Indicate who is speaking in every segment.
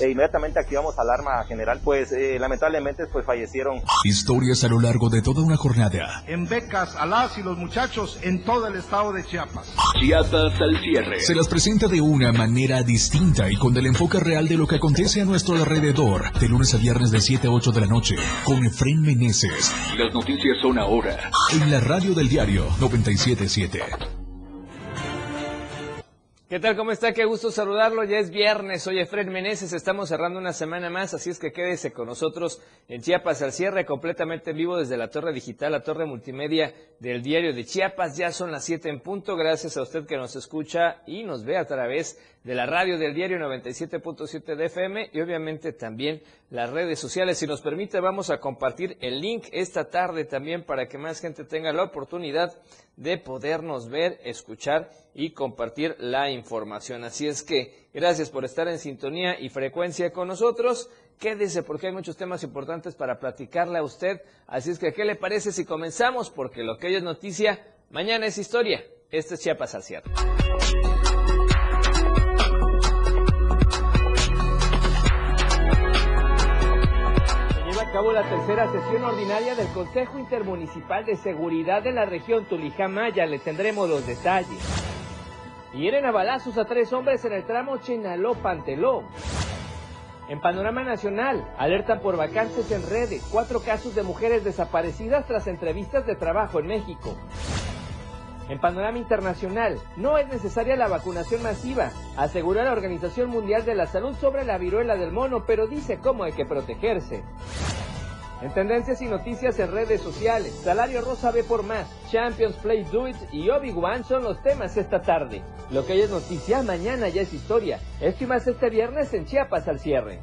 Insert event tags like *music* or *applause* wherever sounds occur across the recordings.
Speaker 1: E inmediatamente activamos alarma general, pues eh, lamentablemente pues fallecieron.
Speaker 2: Historias a lo largo de toda una jornada.
Speaker 3: En becas a las y los muchachos en todo el estado de Chiapas.
Speaker 2: Chiapas al cierre. Se las presenta de una manera distinta y con el enfoque real de lo que acontece a nuestro alrededor. De lunes a viernes de 7 a 8 de la noche. Con Efren Meneses. Las noticias son ahora. En la radio del diario 977.
Speaker 4: ¿Qué tal? ¿Cómo está? Qué gusto saludarlo. Ya es viernes. Soy Efred Meneses. Estamos cerrando una semana más, así es que quédese con nosotros en Chiapas al cierre, completamente en vivo desde la torre digital, la torre multimedia del diario de Chiapas. Ya son las 7 en punto. Gracias a usted que nos escucha y nos ve a través de la radio del diario 97.7 de FM y obviamente también las redes sociales. Si nos permite, vamos a compartir el link esta tarde también para que más gente tenga la oportunidad de podernos ver, escuchar y compartir la información. Así es que gracias por estar en sintonía y frecuencia con nosotros. Quédese porque hay muchos temas importantes para platicarle a usted. Así es que, ¿qué le parece si comenzamos? Porque lo que hoy es noticia, mañana es historia. Este es Chiapas al. Acabó la tercera sesión ordinaria del Consejo Intermunicipal de Seguridad de la región Tulijamaya. Le tendremos los detalles. Hieren a balazos a tres hombres en el tramo Chenaló-Panteló. En panorama nacional, alerta por vacantes en redes, cuatro casos de mujeres desaparecidas tras entrevistas de trabajo en México. En panorama internacional, no es necesaria la vacunación masiva, aseguró la Organización Mundial de la Salud sobre la viruela del mono, pero dice cómo hay que protegerse. En tendencias y noticias en redes sociales, Salario Rosa ve por más, Champions Play Do It y Obi-Wan son los temas esta tarde. Lo que hoy es noticia, mañana ya es historia. Esto y más este viernes en Chiapas al cierre.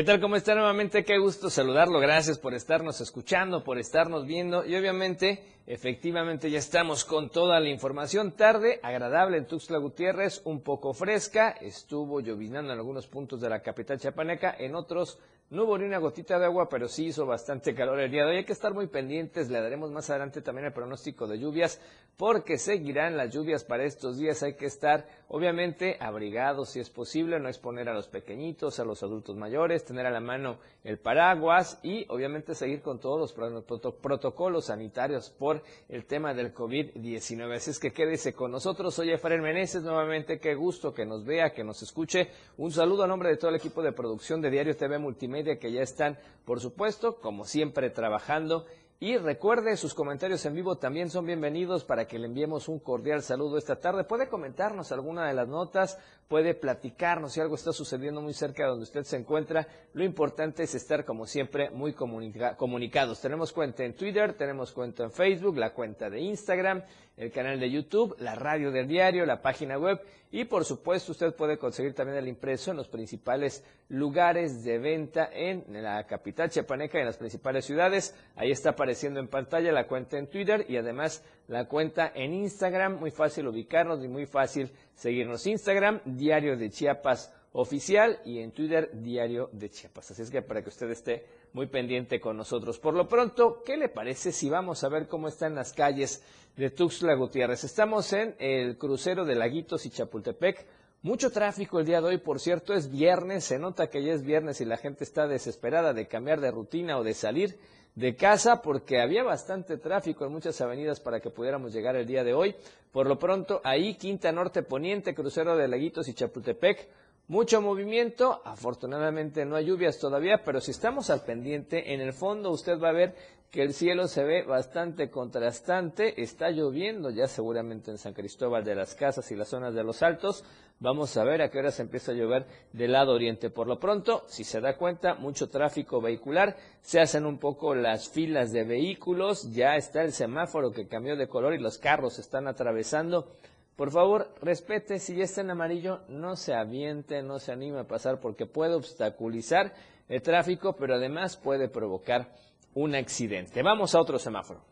Speaker 4: ¿Qué tal? ¿Cómo está nuevamente? Qué gusto saludarlo. Gracias por estarnos escuchando, por estarnos viendo y obviamente, efectivamente ya estamos con toda la información. Tarde, agradable en Tuxtla Gutiérrez, un poco fresca. Estuvo llovinando en algunos puntos de la capital chapaneca, en otros no hubo ni una gotita de agua, pero sí hizo bastante calor el día de hoy. Hay que estar muy pendientes. Le daremos más adelante también el pronóstico de lluvias, porque seguirán las lluvias para estos días. Hay que estar, obviamente, abrigados si es posible, no exponer a los pequeñitos, a los adultos mayores, tener a la mano el paraguas y, obviamente, seguir con todos los protocolos sanitarios por el tema del COVID-19. Así es que quédese con nosotros. Soy Efraín Meneses. Nuevamente, qué gusto que nos vea, que nos escuche. Un saludo a nombre de todo el equipo de producción de Diario TV Multimedia que ya están, por supuesto, como siempre, trabajando. Y recuerde, sus comentarios en vivo también son bienvenidos para que le enviemos un cordial saludo esta tarde. Puede comentarnos alguna de las notas, puede platicarnos si algo está sucediendo muy cerca de donde usted se encuentra. Lo importante es estar, como siempre, muy comunicados. Tenemos cuenta en Twitter, tenemos cuenta en Facebook, la cuenta de Instagram, el canal de YouTube, la radio del diario, la página web y por supuesto usted puede conseguir también el impreso en los principales lugares de venta en la capital chiapaneca y en las principales ciudades. Ahí está apareciendo en pantalla la cuenta en Twitter y además la cuenta en Instagram. Muy fácil ubicarnos y muy fácil seguirnos. Instagram, Diario de Chiapas Oficial y en Twitter, Diario de Chiapas. Así es que para que usted esté muy pendiente con nosotros. Por lo pronto, ¿qué le parece si vamos a ver cómo están las calles de Tuxtla Gutiérrez? Estamos en el crucero de Laguitos y Chapultepec. Mucho tráfico el día de hoy, por cierto, es viernes, se nota que ya es viernes y la gente está desesperada de cambiar de rutina o de salir de casa porque había bastante tráfico en muchas avenidas para que pudiéramos llegar el día de hoy. Por lo pronto, ahí Quinta Norte Poniente, crucero de Laguitos y Chapultepec, mucho movimiento, afortunadamente no hay lluvias todavía, pero si estamos al pendiente, en el fondo usted va a ver que el cielo se ve bastante contrastante, está lloviendo ya seguramente en San Cristóbal de las Casas y las zonas de los Altos. Vamos a ver a qué hora se empieza a llover del lado oriente. Por lo pronto, si se da cuenta, mucho tráfico vehicular, se hacen un poco las filas de vehículos, ya está el semáforo que cambió de color y los carros están atravesando por favor, respete, si ya está en amarillo, no se aviente, no se anime a pasar porque puede obstaculizar el tráfico, pero además puede provocar un accidente. Vamos a otro semáforo.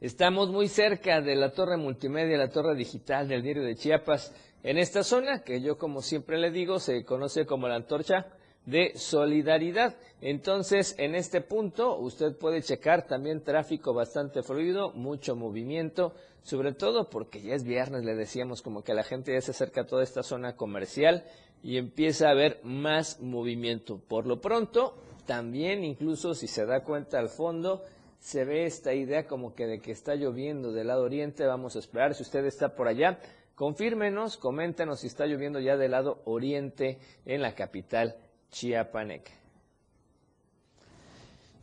Speaker 4: Estamos muy cerca de la torre multimedia, la torre digital del diario de Chiapas, en esta zona que yo como siempre le digo se conoce como la antorcha de solidaridad. Entonces, en este punto, usted puede checar también tráfico bastante fluido, mucho movimiento, sobre todo porque ya es viernes, le decíamos como que la gente ya se acerca a toda esta zona comercial y empieza a haber más movimiento. Por lo pronto, también incluso si se da cuenta al fondo, se ve esta idea como que de que está lloviendo del lado oriente. Vamos a esperar si usted está por allá. Confírmenos, coméntenos si está lloviendo ya del lado oriente en la capital chiapaneca.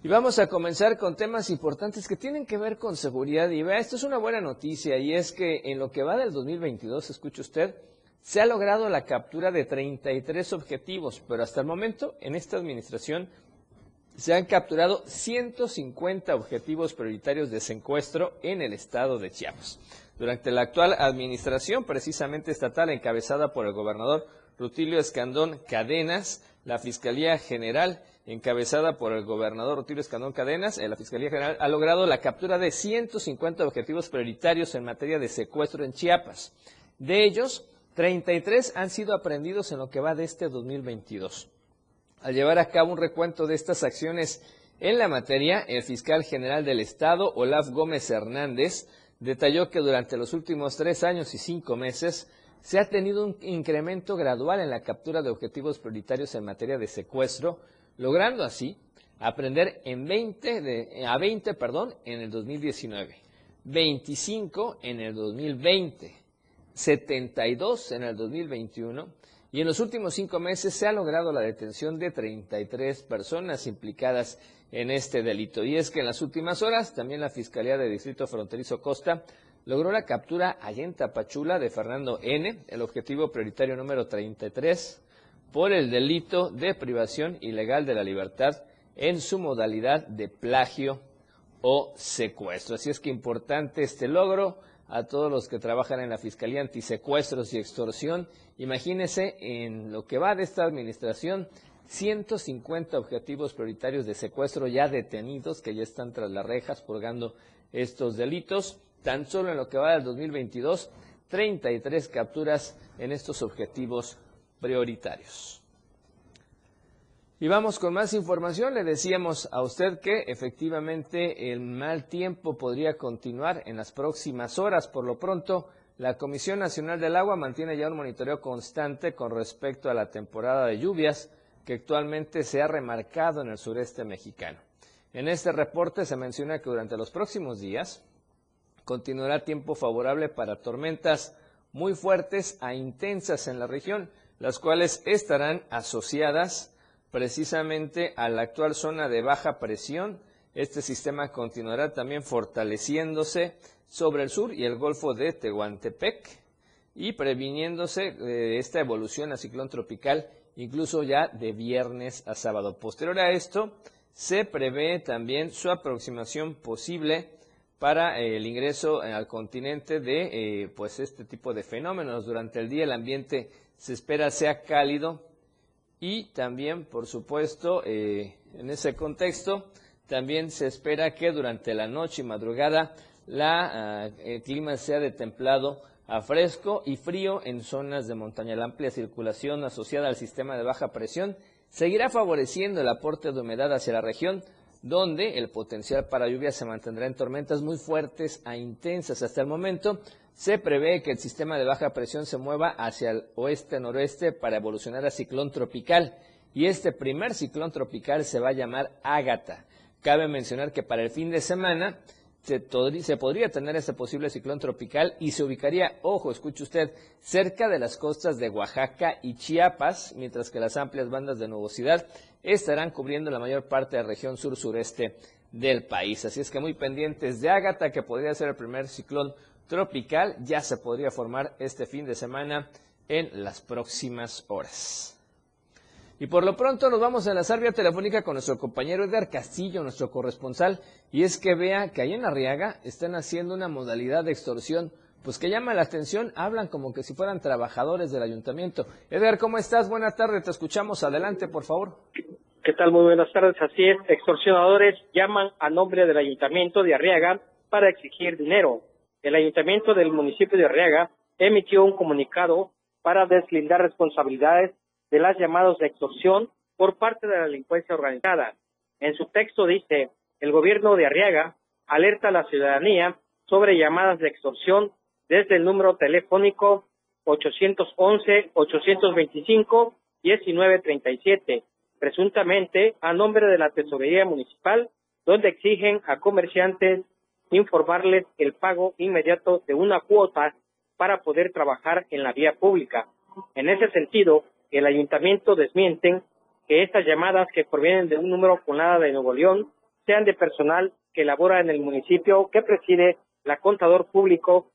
Speaker 4: Y vamos a comenzar con temas importantes que tienen que ver con seguridad. Y vea, esto es una buena noticia y es que en lo que va del 2022, escuche usted, se ha logrado la captura de 33 objetivos, pero hasta el momento en esta administración se han capturado 150 objetivos prioritarios de secuestro en el estado de Chiapas. Durante la actual administración, precisamente estatal, encabezada por el gobernador Rutilio Escandón Cadenas, la Fiscalía General, encabezada por el gobernador Rutilio Escandón Cadenas, eh, la Fiscalía General ha logrado la captura de 150 objetivos prioritarios en materia de secuestro en Chiapas. De ellos, 33 han sido aprendidos en lo que va de este 2022. Al llevar a cabo un recuento de estas acciones en la materia, el fiscal general del Estado, Olaf Gómez Hernández, detalló que durante los últimos tres años y cinco meses se ha tenido un incremento gradual en la captura de objetivos prioritarios en materia de secuestro, logrando así aprender en 20 a 20 perdón, en el 2019, 25 en el 2020, 72 en el 2021 y en los últimos cinco meses se ha logrado la detención de 33 personas implicadas en este delito. Y es que en las últimas horas también la Fiscalía de Distrito Fronterizo Costa logró la captura allá en Tapachula de Fernando N., el objetivo prioritario número 33, por el delito de privación ilegal de la libertad en su modalidad de plagio o secuestro. Así es que importante este logro a todos los que trabajan en la Fiscalía Antisecuestros y Extorsión. Imagínense en lo que va de esta administración, 150 objetivos prioritarios de secuestro ya detenidos que ya están tras las rejas purgando estos delitos. Tan solo en lo que va del 2022, 33 capturas en estos objetivos prioritarios. Y vamos con más información. Le decíamos a usted que efectivamente el mal tiempo podría continuar en las próximas horas. Por lo pronto, la Comisión Nacional del Agua mantiene ya un monitoreo constante con respecto a la temporada de lluvias que actualmente se ha remarcado en el sureste mexicano. En este reporte se menciona que durante los próximos días continuará tiempo favorable para tormentas muy fuertes a intensas en la región, las cuales estarán asociadas precisamente a la actual zona de baja presión. Este sistema continuará también fortaleciéndose sobre el sur y el Golfo de Tehuantepec y previniéndose de esta evolución a ciclón tropical incluso ya de viernes a sábado. Posterior a esto, se prevé también su aproximación posible para el ingreso al continente de eh, pues este tipo de fenómenos. Durante el día el ambiente se espera sea cálido y también, por supuesto, eh, en ese contexto, también se espera que durante la noche y madrugada ah, el clima sea de templado a fresco y frío en zonas de montaña. La amplia circulación asociada al sistema de baja presión seguirá favoreciendo el aporte de humedad hacia la región, donde el potencial para lluvia se mantendrá en tormentas muy fuertes a intensas. Hasta el momento se prevé que el sistema de baja presión se mueva hacia el oeste-noroeste para evolucionar a ciclón tropical y este primer ciclón tropical se va a llamar Ágata. Cabe mencionar que para el fin de semana se, podría tener ese posible ciclón tropical y se ubicaría, ojo, escuche usted, cerca de las costas de Oaxaca y Chiapas, mientras que las amplias bandas de nubosidad estarán cubriendo la mayor parte de la región sur-sureste del país. Así es que muy pendientes de Ágata, que podría ser el primer ciclón tropical ya se podría formar este fin de semana en las próximas horas. Y por lo pronto nos vamos a la vía telefónica con nuestro compañero Edgar Castillo, nuestro corresponsal, y es que vea que ahí en Arriaga están haciendo una modalidad de extorsión, pues que llama la atención, hablan como que si fueran trabajadores del ayuntamiento. Edgar, ¿cómo estás? Buenas tardes, te escuchamos, adelante, por favor.
Speaker 5: ¿Qué tal? Muy buenas tardes, así es, extorsionadores llaman a nombre del ayuntamiento de Arriaga para exigir dinero el ayuntamiento del municipio de Arriaga emitió un comunicado para deslindar responsabilidades de las llamadas de extorsión por parte de la delincuencia organizada. En su texto dice, el gobierno de Arriaga alerta a la ciudadanía sobre llamadas de extorsión desde el número telefónico 811-825-1937, presuntamente a nombre de la Tesorería Municipal, donde exigen a comerciantes informarles el pago inmediato de una cuota para poder trabajar en la vía pública. En ese sentido, el ayuntamiento desmienten que estas llamadas que provienen de un número con nada de Nuevo León sean de personal que labora en el municipio que preside la contador público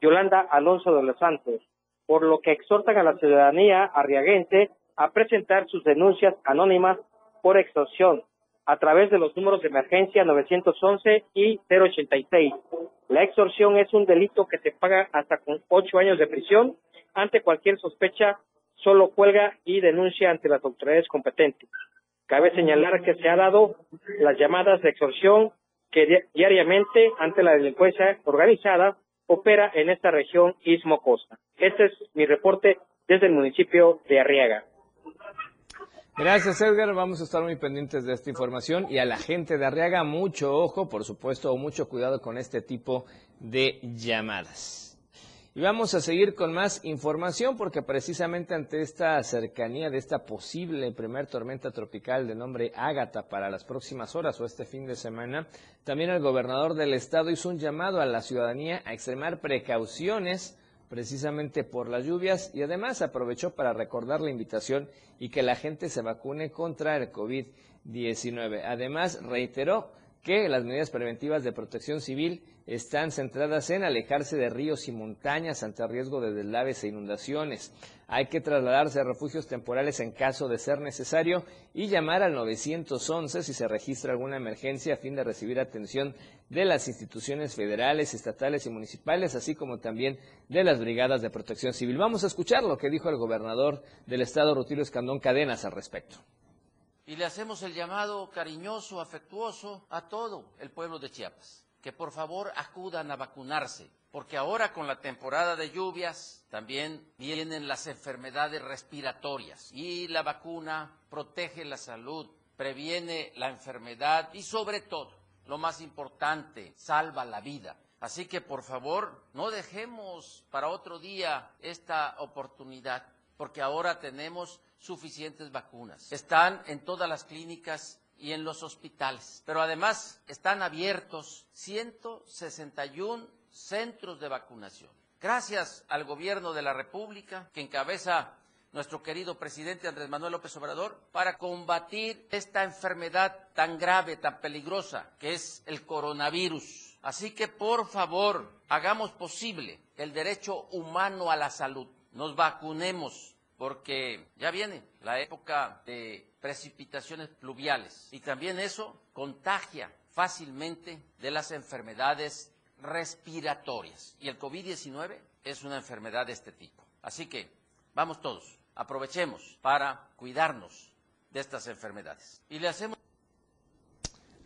Speaker 5: Yolanda Alonso de los Santos, por lo que exhortan a la ciudadanía arriaguense a presentar sus denuncias anónimas por extorsión a través de los números de emergencia 911 y 086. La extorsión es un delito que se paga hasta con ocho años de prisión. Ante cualquier sospecha, solo cuelga y denuncia ante las autoridades competentes. Cabe señalar que se ha dado las llamadas de extorsión que diariamente ante la delincuencia organizada opera en esta región Istmo Costa. Este es mi reporte desde el municipio de Arriaga.
Speaker 4: Gracias, Edgar. Vamos a estar muy pendientes de esta información y a la gente de Arriaga, mucho ojo, por supuesto, mucho cuidado con este tipo de llamadas. Y vamos a seguir con más información porque precisamente ante esta cercanía de esta posible primer tormenta tropical de nombre Ágata para las próximas horas o este fin de semana, también el gobernador del estado hizo un llamado a la ciudadanía a extremar precauciones precisamente por las lluvias y además aprovechó para recordar la invitación y que la gente se vacune contra el COVID-19. Además, reiteró que las medidas preventivas de protección civil están centradas en alejarse de ríos y montañas ante riesgo de deslaves e inundaciones. Hay que trasladarse a refugios temporales en caso de ser necesario y llamar al 911 si se registra alguna emergencia a fin de recibir atención de las instituciones federales, estatales y municipales, así como también de las brigadas de protección civil. Vamos a escuchar lo que dijo el gobernador del estado, Rutilio Escandón Cadenas, al respecto
Speaker 6: y le hacemos el llamado cariñoso, afectuoso a todo el pueblo de Chiapas, que por favor acudan a vacunarse, porque ahora con la temporada de lluvias también vienen las enfermedades respiratorias y la vacuna protege la salud, previene la enfermedad y sobre todo, lo más importante, salva la vida. Así que por favor, no dejemos para otro día esta oportunidad, porque ahora tenemos suficientes vacunas. Están en todas las clínicas y en los hospitales. Pero además están abiertos 161 centros de vacunación. Gracias al gobierno de la República que encabeza nuestro querido presidente Andrés Manuel López Obrador para combatir esta enfermedad tan grave, tan peligrosa que es el coronavirus. Así que por favor, hagamos posible el derecho humano a la salud. Nos vacunemos porque ya viene la época de precipitaciones pluviales y también eso contagia fácilmente de las enfermedades respiratorias. Y el COVID-19 es una enfermedad de este tipo. Así que vamos todos, aprovechemos para cuidarnos de estas enfermedades. Y le hacemos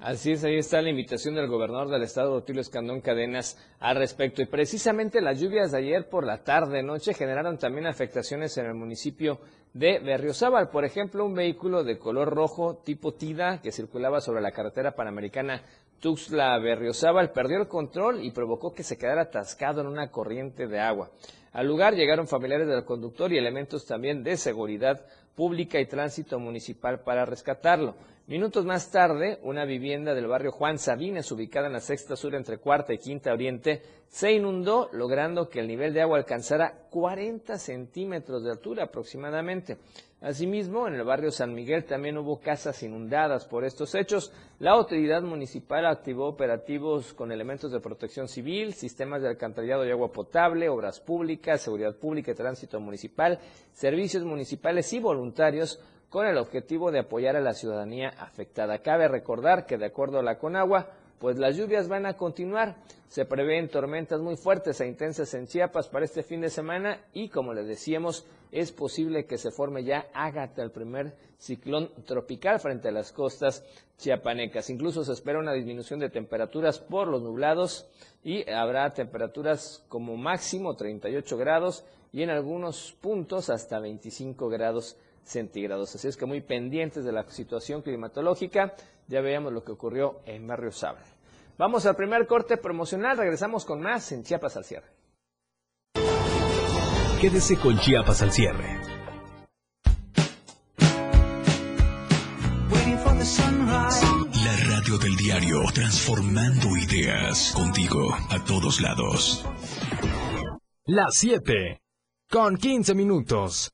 Speaker 4: Así es, ahí está la invitación del gobernador del estado, Otilio Escandón Cadenas, al respecto. Y precisamente las lluvias de ayer por la tarde-noche generaron también afectaciones en el municipio de Berriozábal. Por ejemplo, un vehículo de color rojo tipo TIDA que circulaba sobre la carretera panamericana Tuxtla-Berriozábal perdió el control y provocó que se quedara atascado en una corriente de agua. Al lugar llegaron familiares del conductor y elementos también de seguridad pública y tránsito municipal para rescatarlo. Minutos más tarde, una vivienda del barrio Juan Sabines, ubicada en la sexta sur entre cuarta y quinta oriente, se inundó, logrando que el nivel de agua alcanzara 40 centímetros de altura aproximadamente. Asimismo, en el barrio San Miguel también hubo casas inundadas por estos hechos. La autoridad municipal activó operativos con elementos de protección civil, sistemas de alcantarillado y agua potable, obras públicas, seguridad pública y tránsito municipal, servicios municipales y voluntarios con el objetivo de apoyar a la ciudadanía afectada. Cabe recordar que de acuerdo a la Conagua, pues las lluvias van a continuar. Se prevén tormentas muy fuertes e intensas en Chiapas para este fin de semana y, como les decíamos, es posible que se forme ya Ágata, el primer ciclón tropical frente a las costas chiapanecas. Incluso se espera una disminución de temperaturas por los nublados y habrá temperaturas como máximo 38 grados y en algunos puntos hasta 25 grados centígrados. Así es que muy pendientes de la situación climatológica. Ya veíamos lo que ocurrió en Barrio Sable. Vamos al primer corte promocional. Regresamos con más en Chiapas al cierre.
Speaker 2: Quédese con Chiapas al cierre. La radio del diario, transformando ideas contigo a todos lados.
Speaker 7: Las 7, con 15 minutos.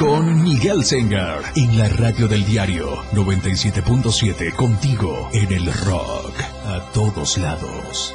Speaker 2: Con Miguel Sengar en la radio del diario 97.7 contigo en el rock a todos lados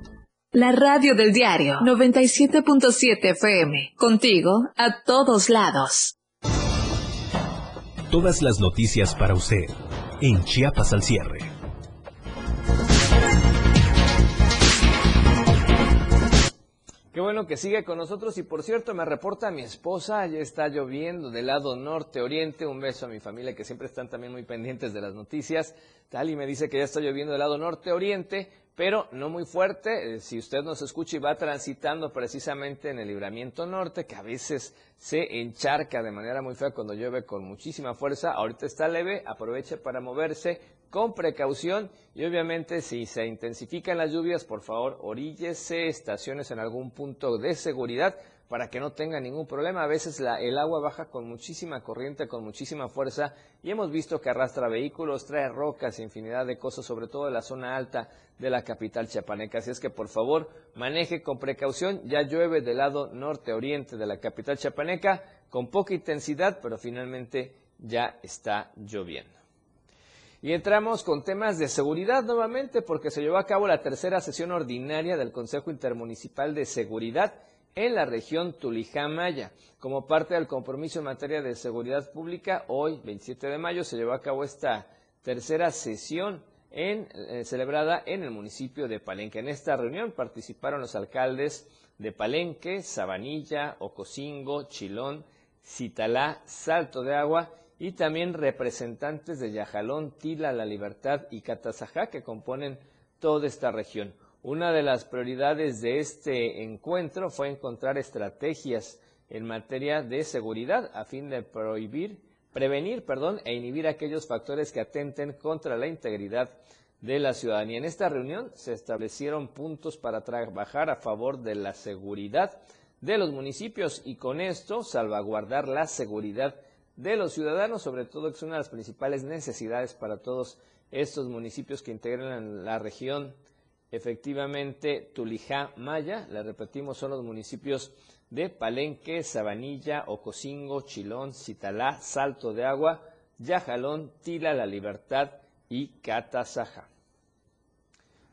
Speaker 8: La radio del diario 97.7 FM. Contigo a todos lados.
Speaker 2: Todas las noticias para usted en Chiapas al cierre.
Speaker 4: Qué bueno que sigue con nosotros y por cierto me reporta mi esposa, ya está lloviendo del lado norte oriente, un beso a mi familia que siempre están también muy pendientes de las noticias, tal y me dice que ya está lloviendo del lado norte oriente, pero no muy fuerte. Eh, si usted nos escucha y va transitando precisamente en el libramiento norte, que a veces se encharca de manera muy fea cuando llueve con muchísima fuerza, ahorita está leve, aproveche para moverse con precaución y obviamente si se intensifican las lluvias, por favor, oríllese, estaciones en algún punto de seguridad para que no tenga ningún problema. A veces el agua baja con muchísima corriente, con muchísima fuerza y hemos visto que arrastra vehículos, trae rocas, infinidad de cosas, sobre todo en la zona alta de la capital chiapaneca. Así es que por favor maneje con precaución. Ya llueve del lado norte-oriente de la capital chiapaneca con poca intensidad, pero finalmente ya está lloviendo. Y entramos con temas de seguridad nuevamente porque se llevó a cabo la tercera sesión ordinaria del Consejo Intermunicipal de Seguridad en la región Tulijá-Maya. Como parte del compromiso en materia de seguridad pública, hoy, 27 de mayo, se llevó a cabo esta tercera sesión en, eh, celebrada en el municipio de Palenque. En esta reunión participaron los alcaldes de Palenque, Sabanilla, Ocosingo, Chilón, Citalá, Salto de Agua y también representantes de Yajalón, Tila, La Libertad y Catazajá que componen toda esta región. Una de las prioridades de este encuentro fue encontrar estrategias en materia de seguridad a fin de prohibir prevenir, perdón, e inhibir aquellos factores que atenten contra la integridad de la ciudadanía. En esta reunión se establecieron puntos para trabajar a favor de la seguridad de los municipios y con esto salvaguardar la seguridad de los ciudadanos, sobre todo que es una de las principales necesidades para todos estos municipios que integran la región. Efectivamente, Tulijá Maya, le repetimos, son los municipios de Palenque, Sabanilla, Ocosingo, Chilón, Citalá, Salto de Agua, Yajalón, Tila, La Libertad y Catazaja.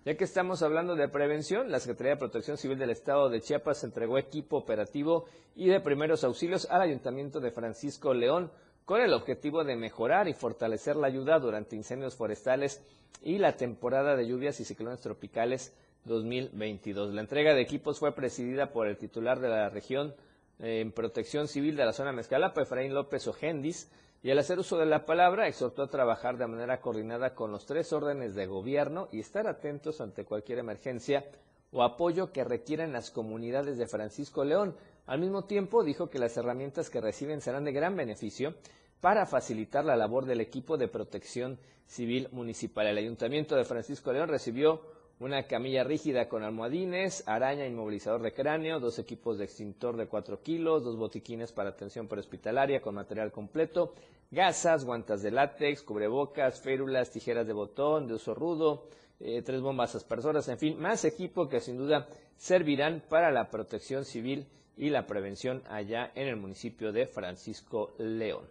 Speaker 4: Ya que estamos hablando de prevención, la Secretaría de Protección Civil del Estado de Chiapas entregó equipo operativo y de primeros auxilios al Ayuntamiento de Francisco León con el objetivo de mejorar y fortalecer la ayuda durante incendios forestales y la temporada de lluvias y ciclones tropicales 2022. La entrega de equipos fue presidida por el titular de la región eh, en protección civil de la zona Mezcalapa, Efraín López Ojendis, y al hacer uso de la palabra exhortó a trabajar de manera coordinada con los tres órdenes de gobierno y estar atentos ante cualquier emergencia o apoyo que requieran las comunidades de Francisco León. Al mismo tiempo dijo que las herramientas que reciben serán de gran beneficio para facilitar la labor del equipo de protección civil municipal. El Ayuntamiento de Francisco León recibió una camilla rígida con almohadines, araña inmovilizador de cráneo, dos equipos de extintor de 4 kilos, dos botiquines para atención prehospitalaria con material completo, gasas, guantas de látex, cubrebocas, férulas, tijeras de botón de uso rudo, eh, tres bombas aspersoras, en fin, más equipo que sin duda servirán para la protección civil y la prevención allá en el municipio de Francisco León.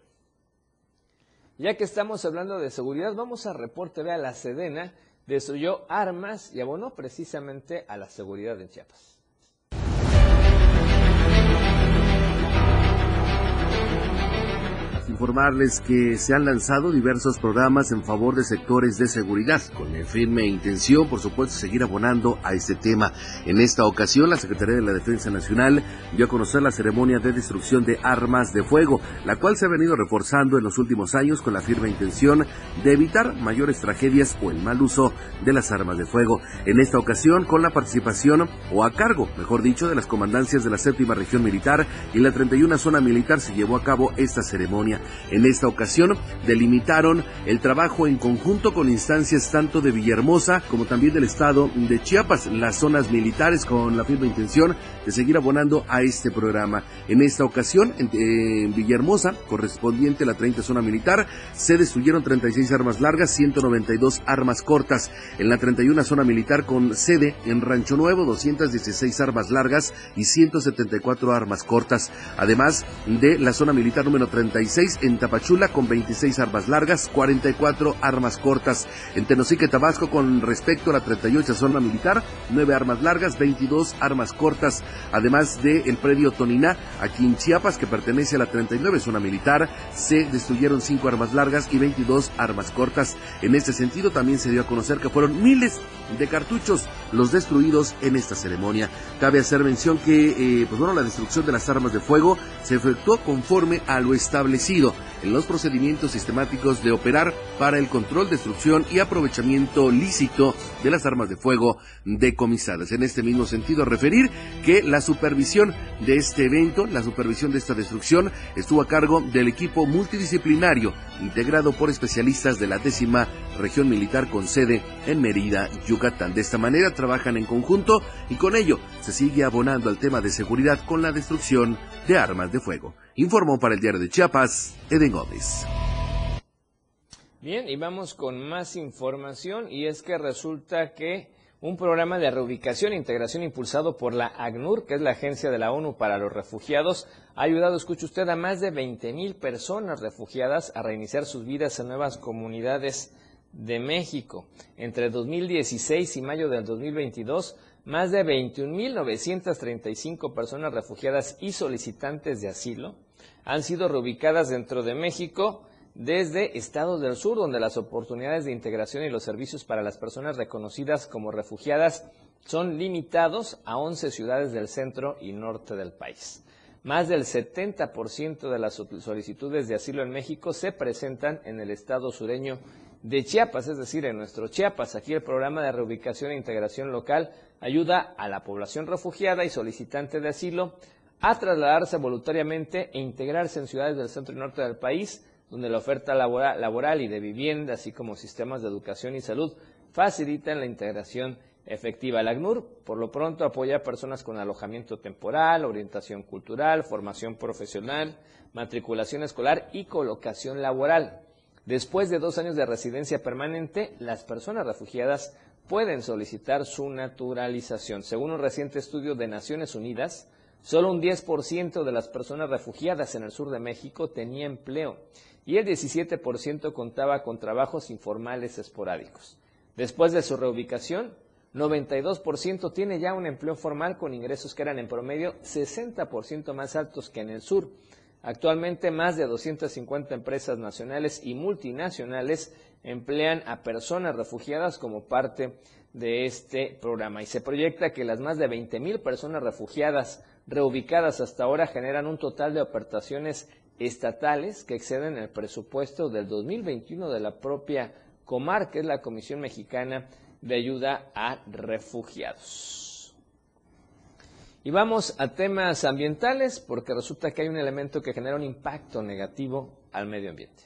Speaker 4: Ya que estamos hablando de seguridad, vamos a reporte, vea la Sedena, destruyó armas y abonó precisamente a la seguridad en Chiapas.
Speaker 9: Informarles que se han lanzado diversos programas en favor de sectores de seguridad, con la firme intención, por supuesto, seguir abonando a este tema. En esta ocasión, la Secretaría de la Defensa Nacional dio a conocer la ceremonia de destrucción de armas de fuego, la cual se ha venido reforzando en los últimos años con la firme intención de evitar mayores tragedias o el mal uso de las armas de fuego. En esta ocasión, con la participación o a cargo, mejor dicho, de las comandancias de la séptima región militar y la 31 zona militar se llevó a cabo esta ceremonia. En esta ocasión delimitaron el trabajo en conjunto con instancias tanto de Villahermosa como también del estado de Chiapas, las zonas militares con la firme intención de seguir abonando a este programa. En esta ocasión, en, Villahermosa, correspondiente a la 30 zona militar, se destruyeron 36 armas largas, 192 armas cortas. En la 31 zona militar con sede en Rancho Nuevo, 216 armas largas y 174 armas cortas. Además de la zona militar número 36 en Tapachula con 26 armas largas, 44 armas cortas. En Tenosique, Tabasco, con respecto a la 38 zona militar, 9 armas largas, 22 armas cortas. Además de el predio Toniná, aquí en Chiapas, que pertenece a la 39 zona militar, se destruyeron 5 armas largas y 22 armas cortas. En este sentido, también se dio a conocer que fueron miles de cartuchos los destruidos en esta ceremonia. Cabe hacer mención que, eh, pues bueno, la destrucción de las armas de fuego se efectuó conforme a lo establecido en los procedimientos sistemáticos de operar para el control, destrucción y aprovechamiento lícito de las armas de fuego decomisadas. En este mismo sentido, referir que la supervisión de este evento, la supervisión de esta destrucción, estuvo a cargo del equipo multidisciplinario integrado por especialistas de la décima región militar con sede en Mérida, Yucatán. De esta manera trabajan en conjunto y con ello se sigue abonando al tema de seguridad con la destrucción de armas de fuego. Informó para el diario de Chiapas, Eden Gómez.
Speaker 4: Bien, y vamos con más información y es que resulta que un programa de reubicación e integración impulsado por la ACNUR, que es la Agencia de la ONU para los Refugiados, ha ayudado, escuche usted, a más de 20 mil personas refugiadas a reiniciar sus vidas en nuevas comunidades de México. Entre 2016 y mayo del 2022, más de 21.935 personas refugiadas y solicitantes de asilo han sido reubicadas dentro de México desde estados del sur, donde las oportunidades de integración y los servicios para las personas reconocidas como refugiadas son limitados a 11 ciudades del centro y norte del país. Más del 70% de las solicitudes de asilo en México se presentan en el estado sureño de Chiapas, es decir, en nuestro Chiapas. Aquí el programa de reubicación e integración local ayuda a la población refugiada y solicitante de asilo a trasladarse voluntariamente e integrarse en ciudades del centro y norte del país, donde la oferta laboral y de vivienda, así como sistemas de educación y salud, facilitan la integración efectiva. La ACNUR, por lo pronto, apoya a personas con alojamiento temporal, orientación cultural, formación profesional, matriculación escolar y colocación laboral. Después de dos años de residencia permanente, las personas refugiadas pueden solicitar su naturalización. Según un reciente estudio de Naciones Unidas, solo un 10% de las personas refugiadas en el sur de México tenía empleo y el 17% contaba con trabajos informales esporádicos. Después de su reubicación, 92% tiene ya un empleo formal con ingresos que eran en promedio 60% más altos que en el sur. Actualmente más de 250 empresas nacionales y multinacionales emplean a personas refugiadas como parte de este programa y se proyecta que las más de 20.000 personas refugiadas reubicadas hasta ahora generan un total de aportaciones estatales que exceden el presupuesto del 2021 de la propia Comar, que es la Comisión Mexicana de ayuda a refugiados. Y vamos a temas ambientales porque resulta que hay un elemento que genera un impacto negativo al medio ambiente.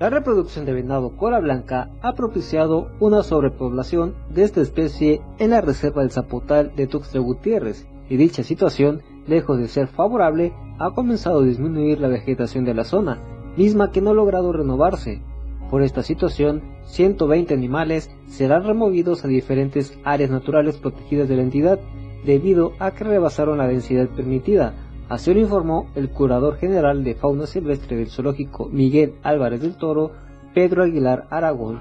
Speaker 10: La reproducción de venado cola blanca ha propiciado una sobrepoblación de esta especie en la reserva del Zapotal de Tuxtla Gutiérrez y dicha situación, lejos de ser favorable, ha comenzado a disminuir la vegetación de la zona, misma que no ha logrado renovarse. Por esta situación, 120 animales serán removidos a diferentes áreas naturales protegidas de la entidad, debido a que rebasaron la densidad permitida. Así lo informó el curador general de fauna silvestre del zoológico Miguel Álvarez del Toro, Pedro Aguilar Aragón.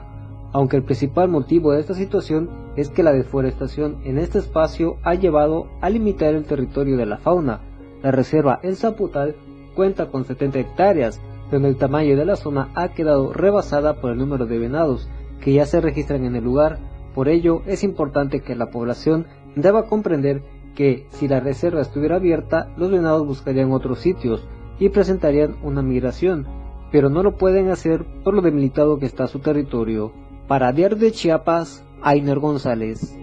Speaker 10: Aunque el principal motivo de esta situación es que la deforestación en este espacio ha llevado a limitar el territorio de la fauna, la reserva El Zaputal cuenta con 70 hectáreas, donde el tamaño de la zona ha quedado rebasada por el número de venados que ya se registran en el lugar. Por ello, es importante que la población deba comprender que si la reserva estuviera abierta, los venados buscarían otros sitios y presentarían una migración, pero no lo pueden hacer por lo debilitado que está su territorio. Para Diario de Chiapas, Ainer González.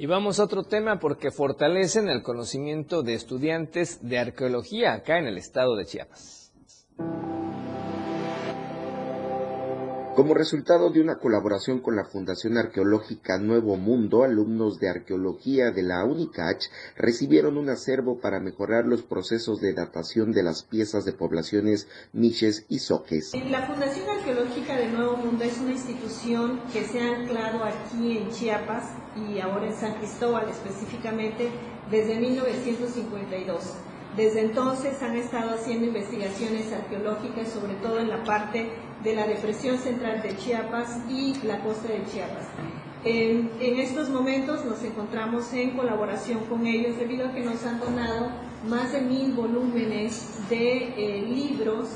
Speaker 4: Y vamos a otro tema porque fortalecen el conocimiento de estudiantes de arqueología acá en el estado de Chiapas.
Speaker 11: Como resultado de una colaboración con la Fundación Arqueológica Nuevo Mundo, alumnos de arqueología de la UNICACH recibieron un acervo para mejorar los procesos de datación de las piezas de poblaciones niches y soques.
Speaker 12: La Fundación Arqueológica de Nuevo Mundo es una institución que se ha anclado aquí en Chiapas y ahora en San Cristóbal específicamente desde 1952. Desde entonces han estado haciendo investigaciones arqueológicas, sobre todo en la parte de la depresión central de Chiapas y la costa de Chiapas. En, estos momentos nos encontramos en colaboración con ellos debido a que nos han donado más de mil volúmenes de eh, libros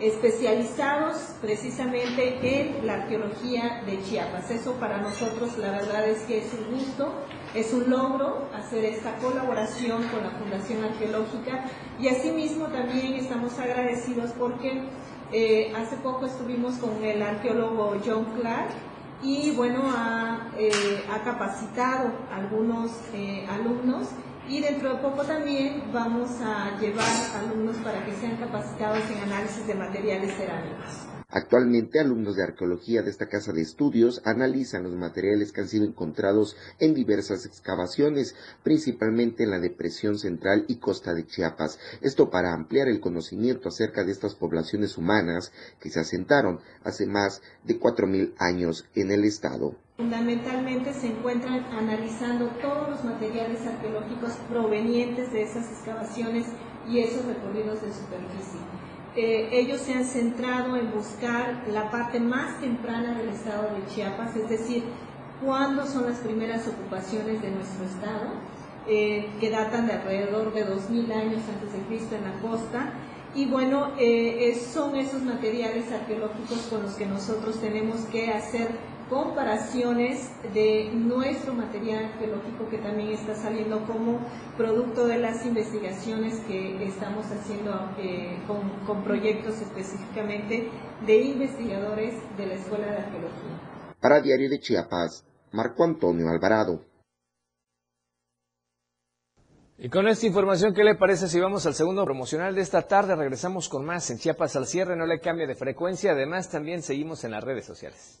Speaker 12: especializados precisamente en la arqueología de Chiapas. Eso para nosotros la verdad es que es un gusto, es un logro hacer esta colaboración con la Fundación Arqueológica y asimismo también estamos agradecidos porque eh, hace poco estuvimos con el arqueólogo John Clark y bueno, ha, eh, capacitado a algunos eh, alumnos y dentro de poco también vamos a llevar alumnos para que sean capacitados en análisis de materiales cerámicos.
Speaker 11: Actualmente, alumnos de arqueología de esta casa de estudios analizan los materiales que han sido encontrados en diversas excavaciones, principalmente en la depresión central y costa de Chiapas. Esto para ampliar el conocimiento acerca de estas poblaciones humanas que se asentaron hace más de 4.000 años en el estado.
Speaker 12: Fundamentalmente se encuentran analizando todos los materiales arqueológicos provenientes de esas excavaciones y esos recorridos de superficie. Ellos se han centrado en buscar la parte más temprana del estado de Chiapas, es decir, cuándo son las primeras ocupaciones de nuestro estado, eh, que datan de alrededor de 2000 años antes de Cristo en la costa. Y bueno, eh, son esos materiales arqueológicos con los que nosotros tenemos que hacer comparaciones de nuestro material arqueológico que también está saliendo como producto de las investigaciones que estamos haciendo eh, con, con proyectos específicamente de investigadores de la Escuela de Arqueología.
Speaker 11: Para Diario de Chiapas, Marco Antonio Alvarado.
Speaker 4: Y con esta información, ¿qué le parece si vamos al segundo promocional de esta tarde? Regresamos con más en Chiapas al cierre, no le cambie de frecuencia, además también seguimos en las redes sociales.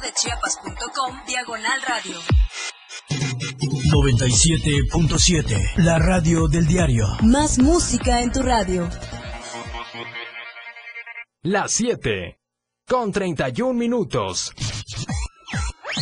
Speaker 13: www.diariodechiapas.com Diagonal Radio.
Speaker 14: 97.7. La radio del diario.
Speaker 13: Más música en tu radio.
Speaker 7: Las 7. Con 31 minutos.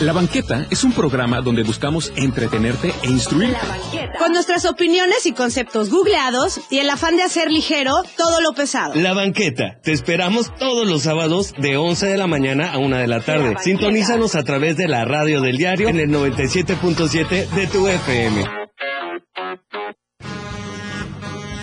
Speaker 15: La Banqueta es un programa donde buscamos entretenerte e instruir.
Speaker 16: Con nuestras opiniones y conceptos googleados y el afán de hacer ligero todo lo pesado.
Speaker 17: La Banqueta. Te esperamos todos los sábados de 11 de la mañana a 1 de la tarde. Sintonízanos a través de la radio del diario en el 97.7 de tu FM.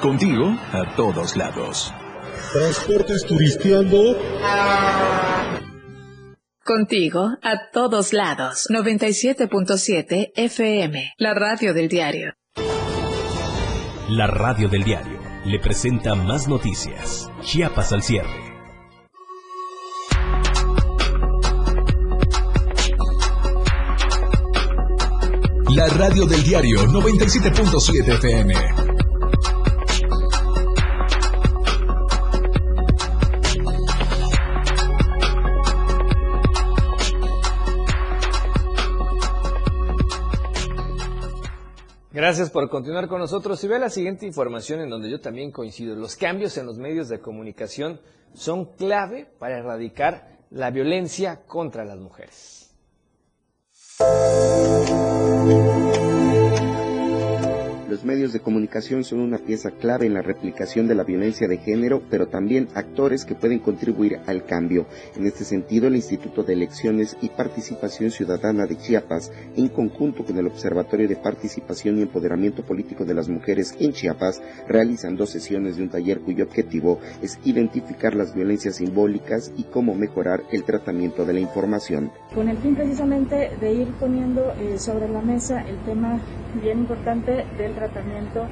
Speaker 2: Contigo a todos lados.
Speaker 18: Transportes turisteando.
Speaker 8: Contigo a todos lados. 97.7 FM. La radio del diario.
Speaker 2: La radio del diario le presenta más noticias. Chiapas al cierre. La radio del diario 97.7 FM.
Speaker 4: Gracias por continuar con nosotros y ve la siguiente información en donde yo también coincido. Los cambios en los medios de comunicación son clave para erradicar la violencia contra las mujeres.
Speaker 11: Los medios de comunicación son una pieza clave en la replicación de la violencia de género, pero también actores que pueden contribuir al cambio. En este sentido, el Instituto de Elecciones y Participación Ciudadana de Chiapas, en conjunto con el Observatorio de Participación y Empoderamiento Político de las Mujeres en Chiapas, realizan dos sesiones de un taller cuyo objetivo es identificar las violencias simbólicas y cómo mejorar el tratamiento de la información.
Speaker 19: Con el fin precisamente de ir poniendo eh, sobre la mesa el tema bien importante del tratamiento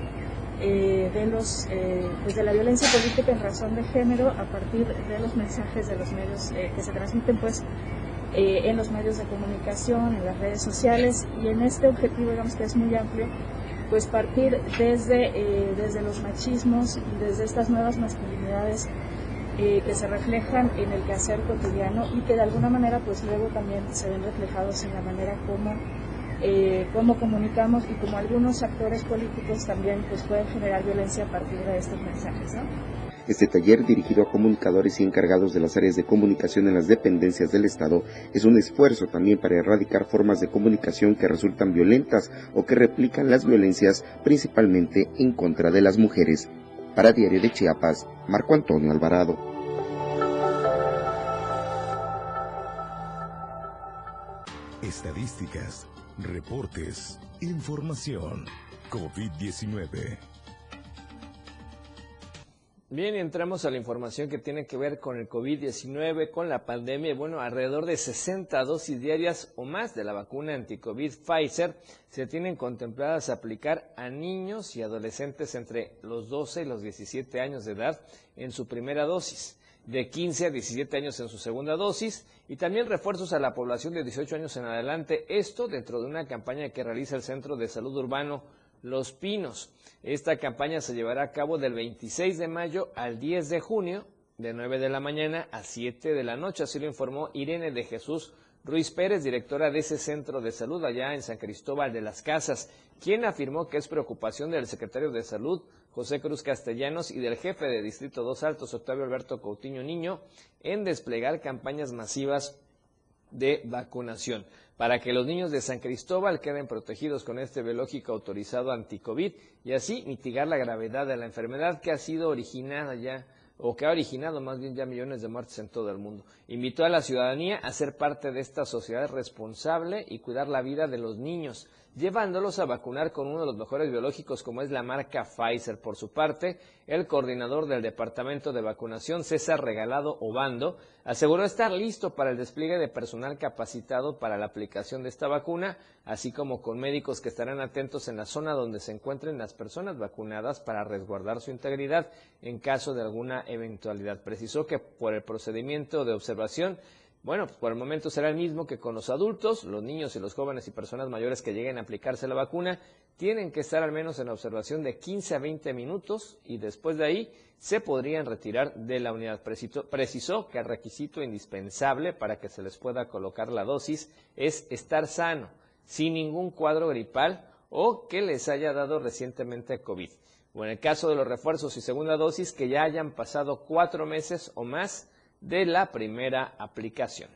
Speaker 19: eh, de los eh, pues de la violencia política en razón de género a partir de los mensajes de los medios eh, que se transmiten pues en los medios de comunicación en las redes sociales. Y en este objetivo digamos que es muy amplio pues partir desde desde los machismos y desde estas nuevas masculinidades que se reflejan en el quehacer cotidiano y que de alguna manera pues luego también se ven reflejados en la manera como eh, cómo comunicamos y como algunos actores políticos también pues, pueden generar violencia a partir de estos mensajes.
Speaker 11: Este taller, dirigido a comunicadores y encargados de las áreas de comunicación en las dependencias del Estado, es un esfuerzo también para erradicar formas de comunicación que resultan violentas o que replican las violencias principalmente en contra de las mujeres. Para Diario de Chiapas, Marco Antonio Alvarado.
Speaker 2: Estadísticas Reportes, información. COVID-19.
Speaker 4: Bien, entramos a la información que tiene que ver con el COVID-19, con la pandemia. Bueno, alrededor de 60 dosis diarias o más de la vacuna anti-COVID Pfizer se tienen contempladas aplicar a niños y adolescentes entre los 12 y los 17 años de edad en su primera dosis, de 15 a 17 años en su segunda dosis y también refuerzos a la población de 18 años en adelante. Esto dentro de una campaña que realiza el Centro de Salud Urbano los Pinos. Esta campaña se llevará a cabo del 26 de mayo al 10 de junio, de 9 de la mañana a 7 de la noche, así lo informó Irene de Jesús Ruiz Pérez, directora de ese centro de salud allá en San Cristóbal de las Casas, quien afirmó que es preocupación del secretario de Salud, José Cruz Castellanos, y del jefe de Distrito 2 Altos, Octavio Alberto Coutinho Niño, en desplegar campañas masivas de vacunación para que los niños de San Cristóbal queden protegidos con este biológico autorizado anti-COVID y así mitigar la gravedad de la enfermedad que ha sido originada ya o que ha originado más bien ya millones de muertes en todo el mundo. Invitó a la ciudadanía a ser parte de esta sociedad responsable y cuidar la vida de los niños llevándolos a vacunar con uno de los mejores biológicos como es la marca Pfizer. Por su parte, el coordinador del Departamento de Vacunación, César Regalado Obando, aseguró estar listo para el despliegue de personal capacitado para la aplicación de esta vacuna, así como con médicos que estarán atentos en la zona donde se encuentren las personas vacunadas para resguardar su integridad en caso de alguna eventualidad. Precisó que por el procedimiento de observación bueno, pues por el momento será el mismo que con los adultos, los niños y los jóvenes y personas mayores que lleguen a aplicarse la vacuna tienen que estar al menos en observación de 15 a 20 minutos y después de ahí se podrían retirar de la unidad. Precisó que el requisito indispensable para que se les pueda colocar la dosis es estar sano, sin ningún cuadro gripal o que les haya dado recientemente COVID. O en el caso de los refuerzos y segunda dosis, que ya hayan pasado cuatro meses o más de la primera aplicación.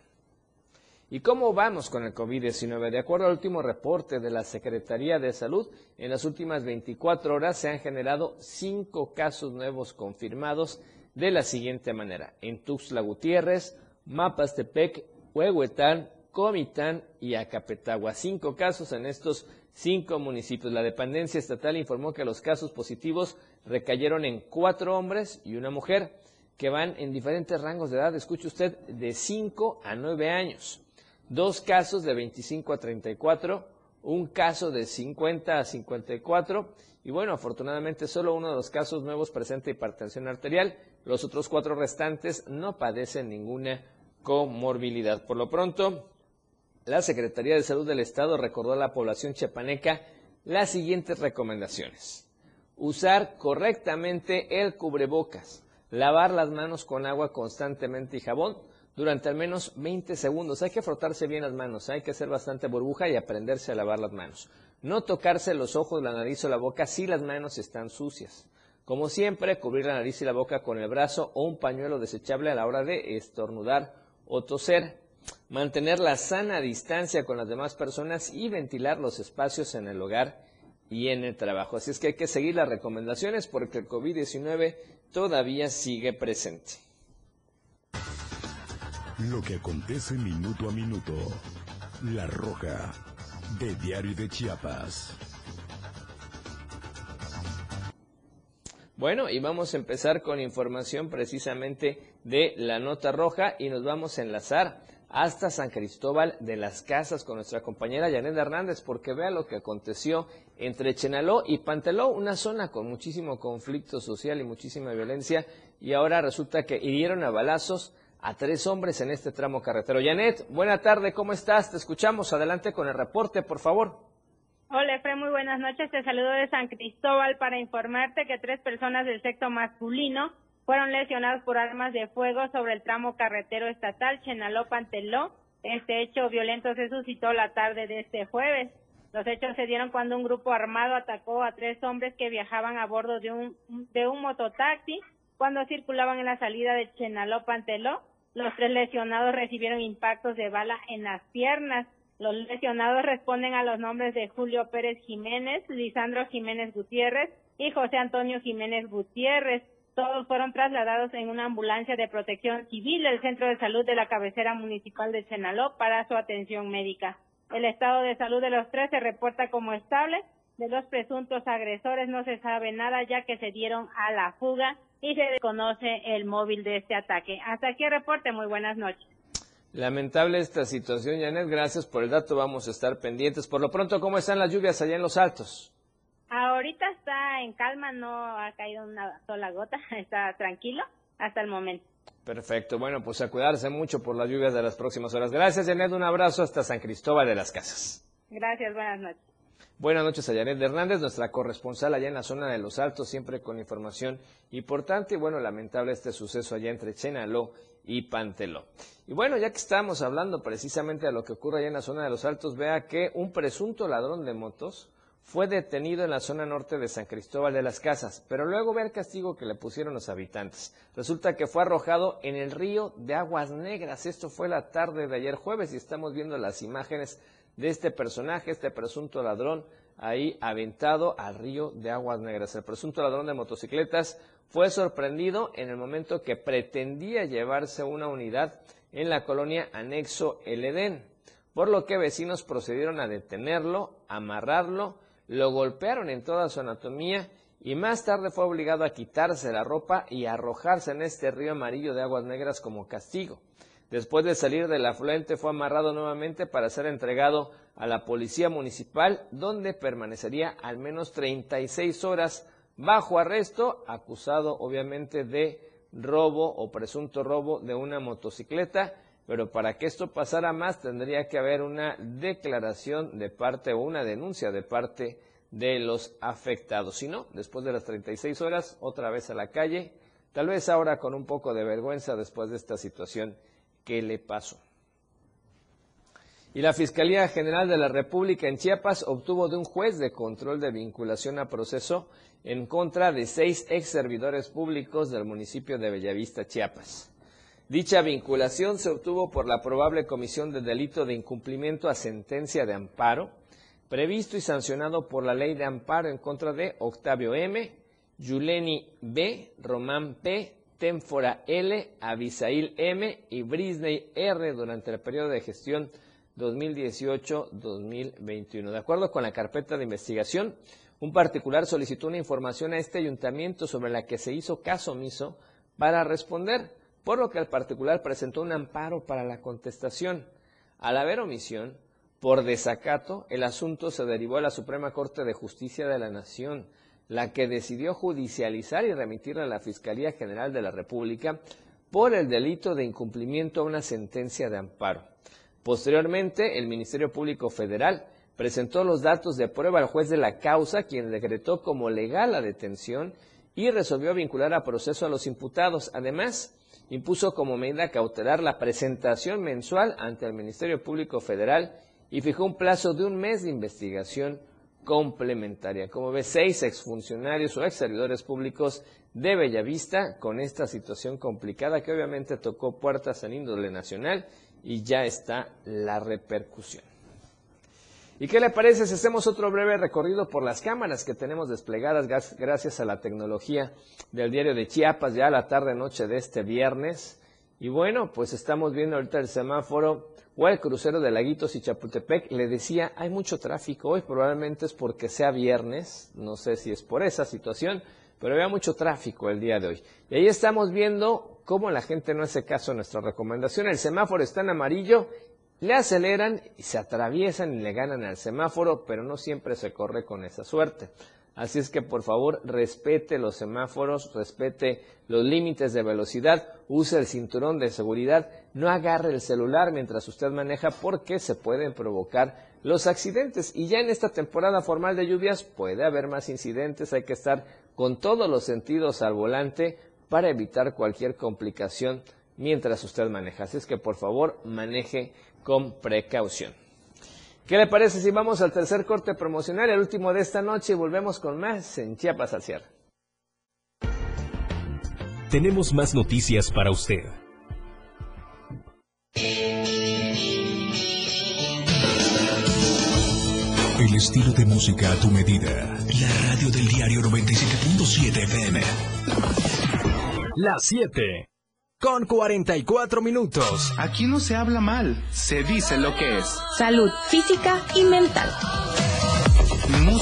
Speaker 4: ¿Y cómo vamos con el COVID-19? De acuerdo al último reporte de la Secretaría de Salud, en las últimas 24 horas se han generado cinco casos nuevos confirmados de la siguiente manera. En Tuxtla Gutiérrez, Mapastepec, Huehuetán, Comitán y Acapetagua. Cinco casos en estos cinco municipios. La dependencia estatal informó que los casos positivos recayeron en cuatro hombres y una mujer que van en diferentes rangos de edad, escuche usted, de 5 a 9 años. Dos casos de 25 a 34, un caso de 50 a 54 y bueno, afortunadamente solo uno de los casos nuevos presenta hipertensión arterial, los otros cuatro restantes no padecen ninguna comorbilidad. Por lo pronto, la Secretaría de Salud del Estado recordó a la población chiapaneca las siguientes recomendaciones. Usar correctamente el cubrebocas lavar las manos con agua constantemente y jabón durante al menos 20 segundos. Hay que frotarse bien las manos, hay que hacer bastante burbuja y aprenderse a lavar las manos. No tocarse los ojos, la nariz o la boca si las manos están sucias. Como siempre, cubrir la nariz y la boca con el brazo o un pañuelo desechable a la hora de estornudar o toser. Mantener la sana distancia con las demás personas y ventilar los espacios en el hogar y en el trabajo. Así es que hay que seguir las recomendaciones porque el COVID-19 todavía sigue presente.
Speaker 2: Lo que acontece minuto a minuto. La Roja, de Diario de Chiapas.
Speaker 4: Bueno, y vamos a empezar con información precisamente de la nota roja y nos vamos a enlazar hasta San Cristóbal de las Casas con nuestra compañera Janet Hernández, porque vea lo que aconteció entre Chenaló y Panteló, una zona con muchísimo conflicto social y muchísima violencia, y ahora resulta que hirieron a balazos a tres hombres en este tramo carretero. Janet, buena tarde, ¿cómo estás? Te escuchamos, adelante con el reporte, por favor.
Speaker 20: Hola, Efraín, muy buenas noches. Te saludo de San Cristóbal para informarte que tres personas del sexo masculino fueron lesionados por armas de fuego sobre el tramo carretero estatal Chenaló-Panteló. Este hecho violento se suscitó la tarde de este jueves. Los hechos se dieron cuando un grupo armado atacó a tres hombres que viajaban a bordo de un, de un mototaxi cuando circulaban en la salida de Chenaló-Panteló. Los tres lesionados recibieron impactos de bala en las piernas. Los lesionados responden a los nombres de Julio Pérez Jiménez, Lisandro Jiménez Gutiérrez y José Antonio Jiménez Gutiérrez. Todos fueron trasladados en una ambulancia de protección civil del Centro de Salud de la cabecera municipal de Chenaló para su atención médica. El estado de salud de los tres se reporta como estable. De los presuntos agresores no se sabe nada ya que se dieron a la fuga y se desconoce el móvil de este ataque. Hasta aquí el reporte. Muy buenas noches.
Speaker 4: Lamentable esta situación, Janet. Gracias por el dato. Vamos a estar pendientes. Por lo pronto, ¿cómo están las lluvias allá en los altos?
Speaker 20: Ahorita está en calma, no ha caído una sola gota. *laughs* Está tranquilo hasta el momento.
Speaker 4: Perfecto. Bueno, pues a cuidarse mucho por las lluvias de las próximas horas. Gracias, Janet. Un abrazo hasta San Cristóbal de las Casas.
Speaker 20: Gracias. Buenas noches.
Speaker 4: Buenas noches a Janet Hernández, nuestra corresponsal allá en la zona de Los Altos, siempre con información importante. Y bueno, lamentable este suceso allá entre Chenaló y Panteló. Y bueno, ya que estamos hablando precisamente de lo que ocurre allá en la zona de Los Altos, vea que un presunto ladrón de motos fue detenido en la zona norte de San Cristóbal de las Casas, pero luego ve el castigo que le pusieron los habitantes. Resulta que fue arrojado en el río de Aguas Negras. Esto fue la tarde de ayer jueves y estamos viendo las imágenes de este personaje, este presunto ladrón, ahí aventado al río de Aguas Negras. El presunto ladrón de motocicletas fue sorprendido en el momento que pretendía llevarse una unidad en la colonia anexo El Edén, por lo que vecinos procedieron a detenerlo, amarrarlo, lo golpearon en toda su anatomía y más tarde fue obligado a quitarse la ropa y arrojarse en este río amarillo de aguas negras como castigo. Después de salir del afluente fue amarrado nuevamente para ser entregado a la policía municipal, donde permanecería al menos 36 horas bajo arresto, acusado obviamente de robo o presunto robo de una motocicleta, pero para que esto pasara más tendría que haber una declaración de parte o una denuncia de parte de los afectados. Si no, después de las 36 horas, otra vez a la calle, tal vez ahora con un poco de vergüenza después de esta situación que le pasó. Y la Fiscalía General de la República en Chiapas obtuvo de un juez de control de vinculación a proceso en contra de seis ex servidores públicos del municipio de Bellavista, Chiapas. Dicha vinculación se obtuvo por la probable comisión de delito de incumplimiento a sentencia de amparo, previsto y sancionado por la ley de amparo en contra de Octavio M., Yuleni B., Román P., Ténfora L., Abisail M. y Brisney R. durante el periodo de gestión 2018-2021. De acuerdo con la carpeta de investigación, un particular solicitó una información a este ayuntamiento sobre la que se hizo caso omiso para responder, por lo que el particular presentó un amparo para la contestación. Al haber omisión, por desacato, el asunto se derivó a la Suprema Corte de Justicia de la Nación, la que decidió judicializar y remitirla a la Fiscalía General de la República por el delito de incumplimiento a una sentencia de amparo. Posteriormente, el Ministerio Público Federal presentó los datos de prueba al juez de la causa, quien decretó como legal la detención y resolvió vincular a proceso a los imputados. Además, impuso como medida cautelar la presentación mensual ante el Ministerio Público Federal y fijó un plazo de un mes de investigación complementaria. Como ve, seis exfuncionarios o ex servidores públicos de Bellavista con esta situación complicada que obviamente tocó puertas en índole nacional y ya está la repercusión. ¿Y qué le parece si hacemos otro breve recorrido por las cámaras que tenemos desplegadas gracias a la tecnología del diario de Chiapas ya a la tarde-noche de este viernes? Y bueno, pues estamos viendo ahorita el semáforo o el crucero de Laguitos y Chapultepec. Le decía, hay mucho tráfico hoy, probablemente es porque sea viernes, no sé si es por esa situación, pero había mucho tráfico el día de hoy. Y ahí estamos viendo cómo la gente no hace caso a nuestra recomendación. El semáforo está en amarillo, le aceleran y se atraviesan y le ganan al semáforo, pero no siempre se corre con esa suerte. Así es que por favor respete los semáforos, respete los límites de velocidad, use el cinturón de seguridad, no agarre el celular mientras usted maneja porque se pueden provocar los accidentes. Y ya en esta temporada formal de lluvias puede haber más incidentes, hay que estar con todos los sentidos al volante para evitar cualquier complicación mientras usted maneja. Así es que por favor maneje con precaución. ¿Qué le parece si vamos al tercer corte promocional, el último de esta noche, y volvemos con más en Chiapas al?
Speaker 7: Tenemos más noticias para usted.
Speaker 2: El estilo de música a tu medida. La radio del diario 97.7 FM.
Speaker 7: La 7.
Speaker 21: Con 44 minutos.
Speaker 22: Aquí no se habla mal, se dice lo que es.
Speaker 23: Salud física y mental.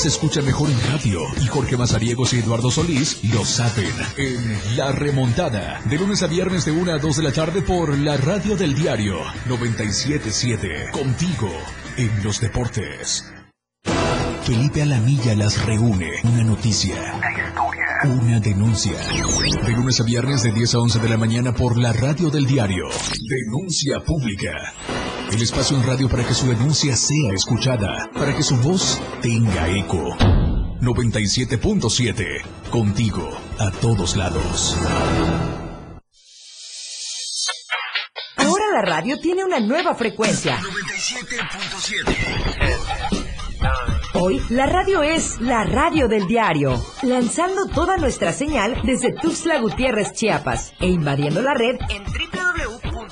Speaker 2: Se escucha mejor en radio y Jorge Mazariegos y Eduardo Solís lo saben en La Remontada. De lunes a viernes de 1 a 2 de la tarde por la radio del diario 977. Contigo en los deportes. Felipe Alamilla las reúne. Una noticia. Una denuncia. De lunes a viernes de 10 a 11 de la mañana por la radio del diario. Denuncia pública. El espacio en radio para que su denuncia sea escuchada, para que su voz tenga eco. 97.7. Contigo, a todos lados.
Speaker 24: Ahora la radio tiene una nueva frecuencia.
Speaker 14: 97.7.
Speaker 24: Hoy la radio es la radio del diario, lanzando toda nuestra señal desde Tuxtla Gutiérrez, Chiapas, e invadiendo la red en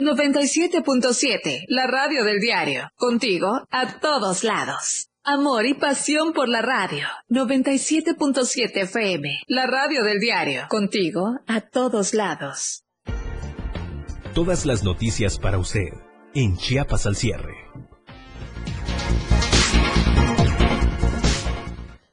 Speaker 8: 97.7, la radio del diario. Contigo a todos lados. Amor y pasión por la radio. 97.7 FM, la radio del diario. Contigo a todos lados.
Speaker 7: Todas las noticias para usted en Chiapas al cierre.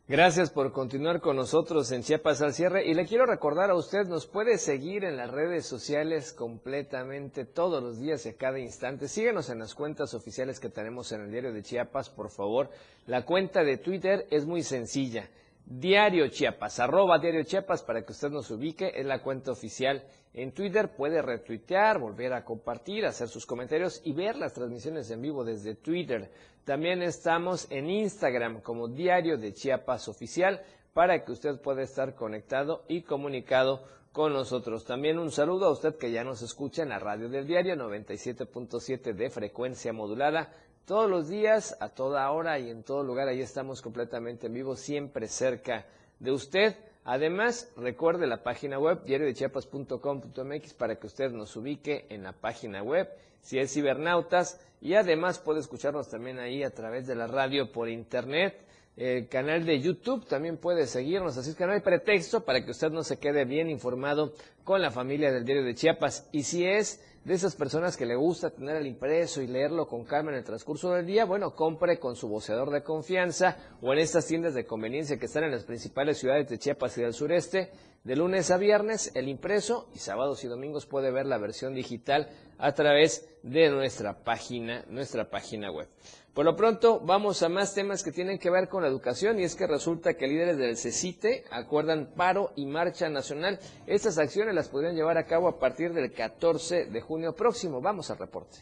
Speaker 4: Gracias por continuar con nosotros en Chiapas al cierre y le quiero recordar a usted, nos puede seguir en las redes sociales completamente todos los días y a cada instante. Síguenos en las cuentas oficiales que tenemos en el diario de Chiapas, por favor. La cuenta de Twitter es muy sencilla. Diario Chiapas, arroba Diario Chiapas para que usted nos ubique, es la cuenta oficial en Twitter, puede retuitear, volver a compartir, hacer sus comentarios y ver las transmisiones en vivo desde Twitter. También estamos en Instagram como Diario de Chiapas Oficial para que usted pueda estar conectado y comunicado con nosotros. También un saludo a usted que ya nos escucha en la radio del diario 97.7 de frecuencia modulada todos los días, a toda hora y en todo lugar. Ahí estamos completamente en vivo, siempre cerca de usted. Además, recuerde la página web diariodechiapas.com.mx para que usted nos ubique en la página web si es cibernautas y además puede escucharnos también ahí a través de la radio por internet. El canal de YouTube también puede seguirnos, así es que no hay pretexto para que usted no se quede bien informado con la familia del diario de Chiapas. Y si es de esas personas que le gusta tener el impreso y leerlo con calma en el transcurso del día, bueno, compre con su voceador de confianza o en estas tiendas de conveniencia que están en las principales ciudades de Chiapas y del sureste. De lunes a viernes el impreso y sábados y domingos puede ver la versión digital a través de nuestra página, nuestra página web. Por lo pronto, vamos a más temas que tienen que ver con la educación y es que resulta que líderes del CECITE acuerdan paro y marcha nacional. Estas acciones las podrían llevar a cabo a partir del 14 de junio próximo. Vamos al reporte.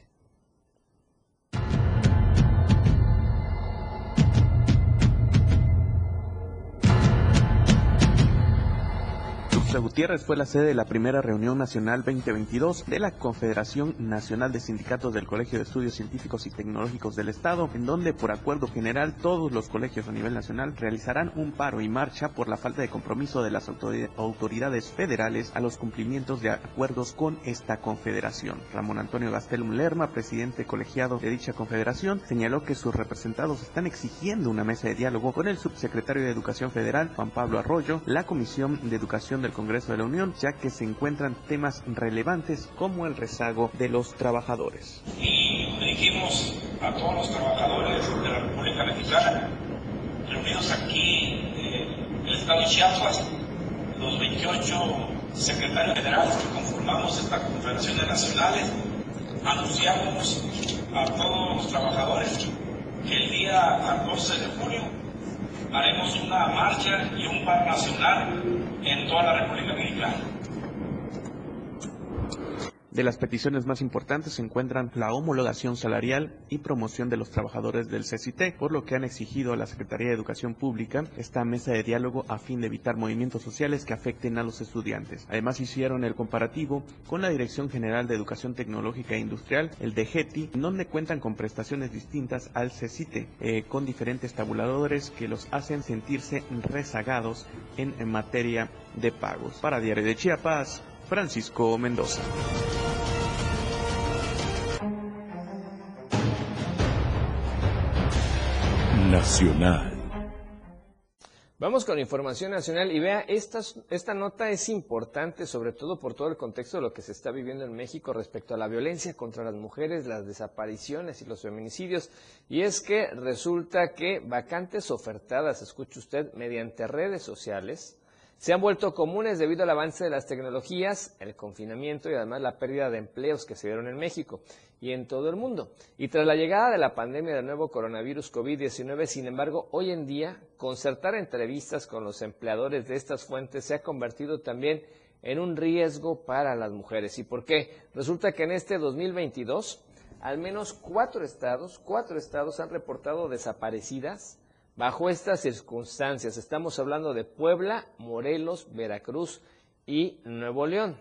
Speaker 25: Tuxtla Gutiérrez fue la sede de la primera reunión nacional 2022 de la Confederación Nacional de Sindicatos del Colegio de Estudios Científicos y Tecnológicos del Estado, en donde por acuerdo general todos los colegios a nivel nacional realizarán un paro y marcha por la falta de compromiso de las autoridades federales a los cumplimientos de acuerdos con esta confederación. Ramón Antonio Gastelum Lerma, presidente colegiado de dicha confederación, señaló que sus representados están exigiendo una mesa de diálogo con el subsecretario de Educación Federal, Juan Pablo Arroyo, la Comisión de Educación del Congreso Congreso de la Unión, ya que se encuentran temas relevantes como el rezago de los trabajadores.
Speaker 26: Y dirigimos a todos los trabajadores de la República Mexicana, reunidos aquí en el estado de Chiapas, los 28 secretarios generales que conformamos esta Confederación de Nacionales, anunciamos a todos los trabajadores que el día 14 de julio haremos una marcha y un paro nacional en toda la República Mexicana.
Speaker 25: De las peticiones más importantes se encuentran la homologación salarial y promoción de los trabajadores del CCT, por lo que han exigido a la Secretaría de Educación Pública esta mesa de diálogo a fin de evitar movimientos sociales que afecten a los estudiantes. Además hicieron el comparativo con la Dirección General de Educación Tecnológica e Industrial, el DGETI, donde cuentan con prestaciones distintas al CCT, eh, con diferentes tabuladores que los hacen sentirse rezagados en materia de pagos. Para Diario de Chiapas, Francisco Mendoza.
Speaker 21: Nacional.
Speaker 4: Vamos con información nacional y vea, esta, esta nota es importante sobre todo por todo el contexto de lo que se está viviendo en México respecto a la violencia contra las mujeres, las desapariciones y los feminicidios. Y es que resulta que vacantes ofertadas, escuche usted, mediante redes sociales, se han vuelto comunes debido al avance de las tecnologías, el confinamiento y además la pérdida de empleos que se dieron en México y en todo el mundo. Y tras la llegada de la pandemia del nuevo coronavirus COVID-19, sin embargo, hoy en día, concertar entrevistas con los empleadores de estas fuentes se ha convertido también en un riesgo para las mujeres. ¿Y por qué? Resulta que en este 2022, al menos cuatro estados, cuatro estados han reportado desaparecidas Bajo estas circunstancias, estamos hablando de Puebla, Morelos, Veracruz y Nuevo León.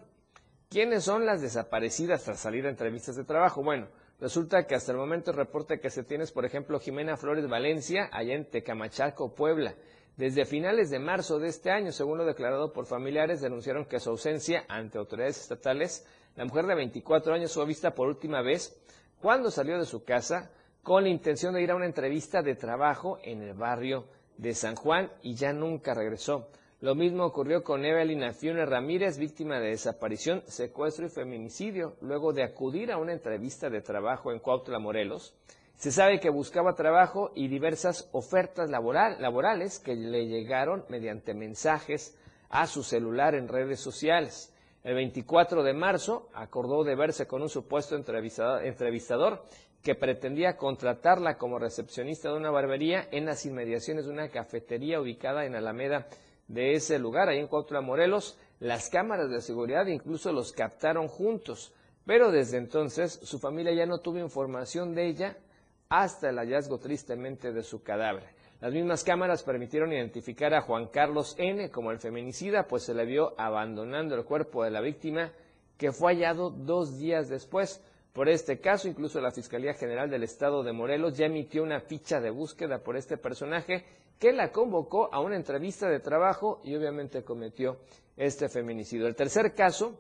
Speaker 4: ¿Quiénes son las desaparecidas tras salir a entrevistas de trabajo? Bueno, resulta que hasta el momento el reporte que se tiene es, por ejemplo, Jimena Flores Valencia, allá en Tecamachaco, Puebla. Desde finales de marzo de este año, según lo declarado por familiares, denunciaron que su ausencia ante autoridades estatales, la mujer de 24 años fue vista por última vez cuando salió de su casa con la intención de ir a una entrevista de trabajo en el barrio de San Juan y ya nunca regresó. Lo mismo ocurrió con Evelyn Afione Ramírez, víctima de desaparición, secuestro y feminicidio, luego de acudir a una entrevista de trabajo en Cuautla, Morelos. Se sabe que buscaba trabajo y diversas ofertas laborales que le llegaron mediante mensajes a su celular en redes sociales. El 24 de marzo acordó de verse con un supuesto entrevistador que pretendía contratarla como recepcionista de una barbería en las inmediaciones de una cafetería ubicada en Alameda de ese lugar, ahí en Cuautla, Morelos. Las cámaras de seguridad incluso los captaron juntos, pero desde entonces su familia ya no tuvo información de ella hasta el hallazgo tristemente de su cadáver. Las mismas cámaras permitieron identificar a Juan Carlos N. como el feminicida, pues se le vio abandonando el cuerpo de la víctima, que fue hallado dos días después. Por este caso, incluso la Fiscalía General del Estado de Morelos ya emitió una ficha de búsqueda por este personaje que la convocó a una entrevista de trabajo y obviamente cometió este feminicidio. El tercer caso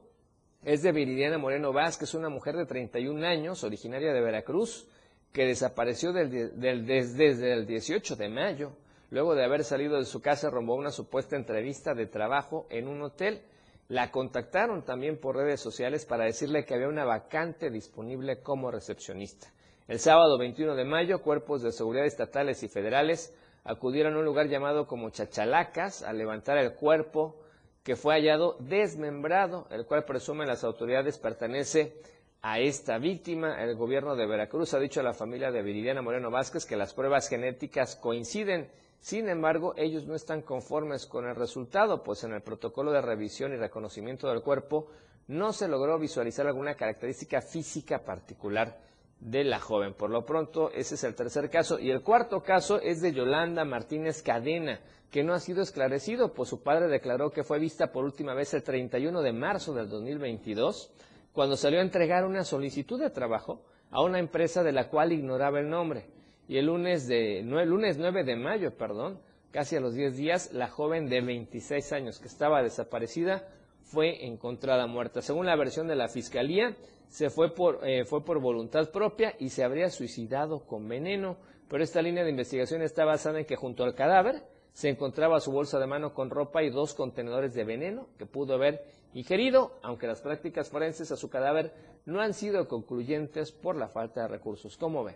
Speaker 4: es de Viridiana Moreno Vázquez, una mujer de 31 años, originaria de Veracruz, que desapareció desde el 18 de mayo. Luego de haber salido de su casa, rombó una supuesta entrevista de trabajo en un hotel la contactaron también por redes sociales para decirle que había una vacante disponible como recepcionista. El sábado 21 de mayo, cuerpos de seguridad estatales y federales acudieron a un lugar llamado como Chachalacas a levantar el cuerpo que fue hallado desmembrado, el cual presumen las autoridades pertenece a esta víctima. El gobierno de Veracruz ha dicho a la familia de Viridiana Moreno Vázquez que las pruebas genéticas coinciden sin embargo, ellos no están conformes con el resultado, pues en el protocolo de revisión y reconocimiento del cuerpo no se logró visualizar alguna característica física particular de la joven. Por lo pronto, ese es el tercer caso. Y el cuarto caso es de Yolanda Martínez Cadena, que no ha sido esclarecido, pues su padre declaró que fue vista por última vez el 31 de marzo del 2022, cuando salió a entregar una solicitud de trabajo a una empresa de la cual ignoraba el nombre y el lunes, de, lunes 9 de mayo, perdón, casi a los 10 días, la joven de 26 años que estaba desaparecida fue encontrada muerta. Según la versión de la fiscalía, se fue por, eh, fue por voluntad propia y se habría suicidado con veneno, pero esta línea de investigación está basada en que junto al cadáver se encontraba su bolsa de mano con ropa y dos contenedores de veneno que pudo haber ingerido, aunque las prácticas forenses a su cadáver no han sido concluyentes por la falta de recursos. ¿Cómo ve?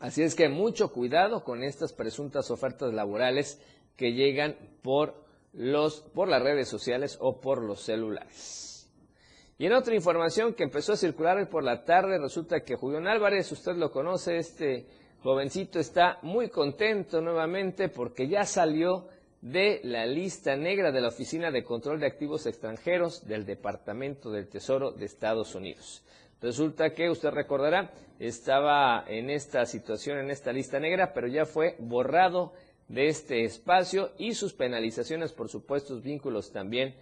Speaker 4: Así es que mucho cuidado con estas presuntas ofertas laborales que llegan por, los, por las redes sociales o por los celulares. Y en otra información que empezó a circular hoy por la tarde, resulta que Julián Álvarez, usted lo conoce, este jovencito está muy contento nuevamente porque ya salió de la lista negra de la Oficina de Control de Activos Extranjeros del Departamento del Tesoro de Estados Unidos. Resulta que usted recordará, estaba en esta situación, en esta lista negra, pero ya fue borrado de este espacio y sus penalizaciones por supuestos vínculos también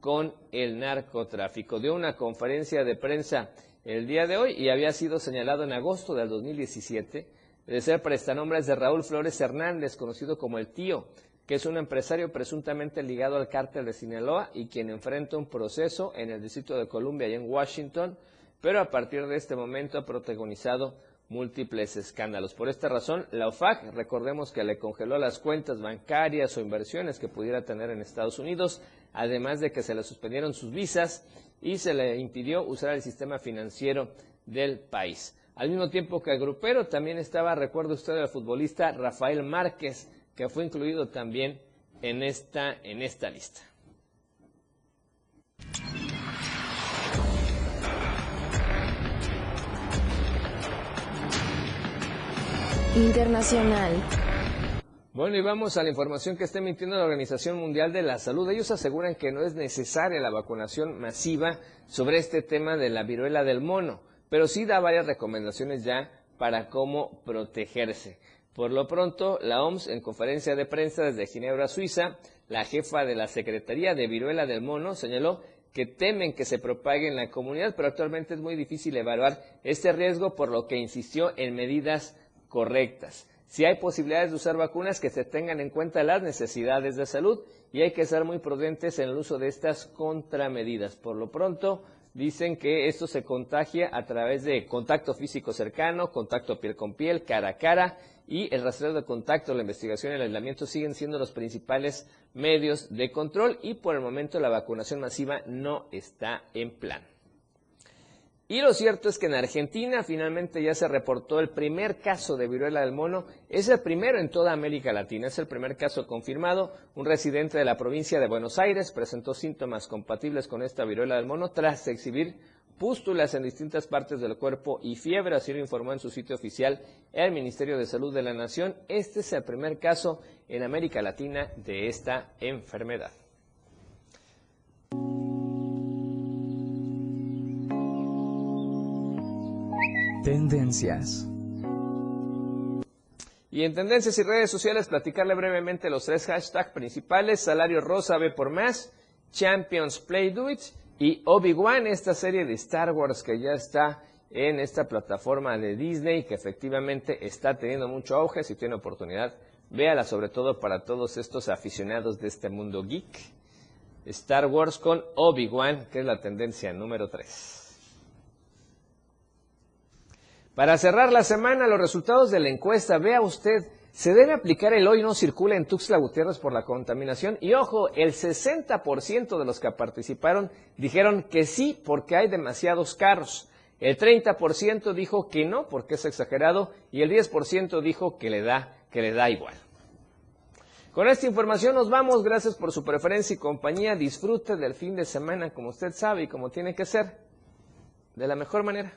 Speaker 4: con el narcotráfico. Dio una conferencia de prensa el día de hoy y había sido señalado en agosto del 2017 de ser prestanombres de Raúl Flores Hernández, conocido como el tío, que es un empresario presuntamente ligado al cártel de Sinaloa y quien enfrenta un proceso en el Distrito de Columbia y en Washington pero a partir de este momento ha protagonizado múltiples escándalos. Por esta razón, la OFAC, recordemos que le congeló las cuentas bancarias o inversiones que pudiera tener en Estados Unidos, además de que se le suspendieron sus visas y se le impidió usar el sistema financiero del país. Al mismo tiempo que el grupero también estaba, recuerda usted, el futbolista Rafael Márquez, que fue incluido también en esta, en esta lista.
Speaker 27: Internacional.
Speaker 4: Bueno, y vamos a la información que está emitiendo la Organización Mundial de la Salud. Ellos aseguran que no es necesaria la vacunación masiva sobre este tema de la viruela del mono, pero sí da varias recomendaciones ya para cómo protegerse. Por lo pronto, la OMS, en conferencia de prensa desde Ginebra, Suiza, la jefa de la Secretaría de Viruela del Mono señaló que temen que se propague en la comunidad, pero actualmente es muy difícil evaluar este riesgo, por lo que insistió en medidas correctas. Si hay posibilidades de usar vacunas, que se tengan en cuenta las necesidades de salud y hay que ser muy prudentes en el uso de estas contramedidas. Por lo pronto, dicen que esto se contagia a través de contacto físico cercano, contacto piel con piel, cara a cara y el rastreo de contacto, la investigación y el aislamiento siguen siendo los principales medios de control y por el momento la vacunación masiva no está en plan. Y lo cierto es que en Argentina finalmente ya se reportó el primer caso de viruela del mono. Es el primero en toda América Latina, es el primer caso confirmado. Un residente de la provincia de Buenos Aires presentó síntomas compatibles con esta viruela del mono tras exhibir pústulas en distintas partes del cuerpo y fiebre, así lo informó en su sitio oficial el Ministerio de Salud de la Nación. Este es el primer caso en América Latina de esta enfermedad.
Speaker 28: Tendencias.
Speaker 4: Y en tendencias y redes sociales, platicarle brevemente los tres hashtags principales, salario rosa B por más, Champions Play Do It y Obi-Wan, esta serie de Star Wars que ya está en esta plataforma de Disney, que efectivamente está teniendo mucho auge, si tiene oportunidad, véala sobre todo para todos estos aficionados de este mundo geek. Star Wars con Obi-Wan, que es la tendencia número 3. Para cerrar la semana, los resultados de la encuesta, vea usted, se debe aplicar el hoy no circula en Tuxtla Gutiérrez por la contaminación. Y ojo, el 60% de los que participaron dijeron que sí porque hay demasiados carros. El 30% dijo que no porque es exagerado y el 10% dijo que le da, que le da igual. Con esta información nos vamos. Gracias por su preferencia y compañía. Disfrute del fin de semana como usted sabe y como tiene que ser. De la mejor manera.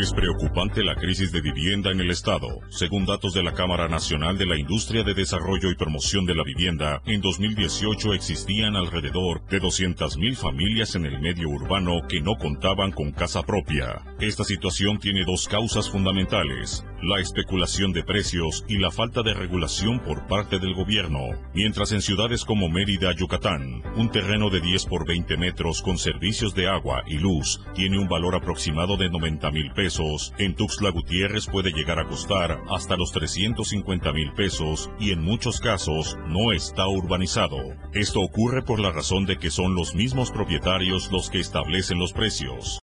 Speaker 29: Es preocupante la crisis de vivienda en el Estado. Según datos de la Cámara Nacional de la Industria de Desarrollo y Promoción de la Vivienda, en 2018 existían alrededor de 200.000 familias en el medio urbano que no contaban con casa propia. Esta situación tiene dos causas fundamentales. La especulación de precios y la falta de regulación por parte del gobierno. Mientras en ciudades como Mérida, Yucatán, un terreno de 10 por 20 metros con servicios de agua y luz tiene un valor aproximado de 90 mil pesos, en Tuxtla Gutiérrez puede llegar a costar hasta los 350 mil pesos y en muchos casos no está urbanizado. Esto ocurre por la razón de que son los mismos propietarios los que establecen los precios.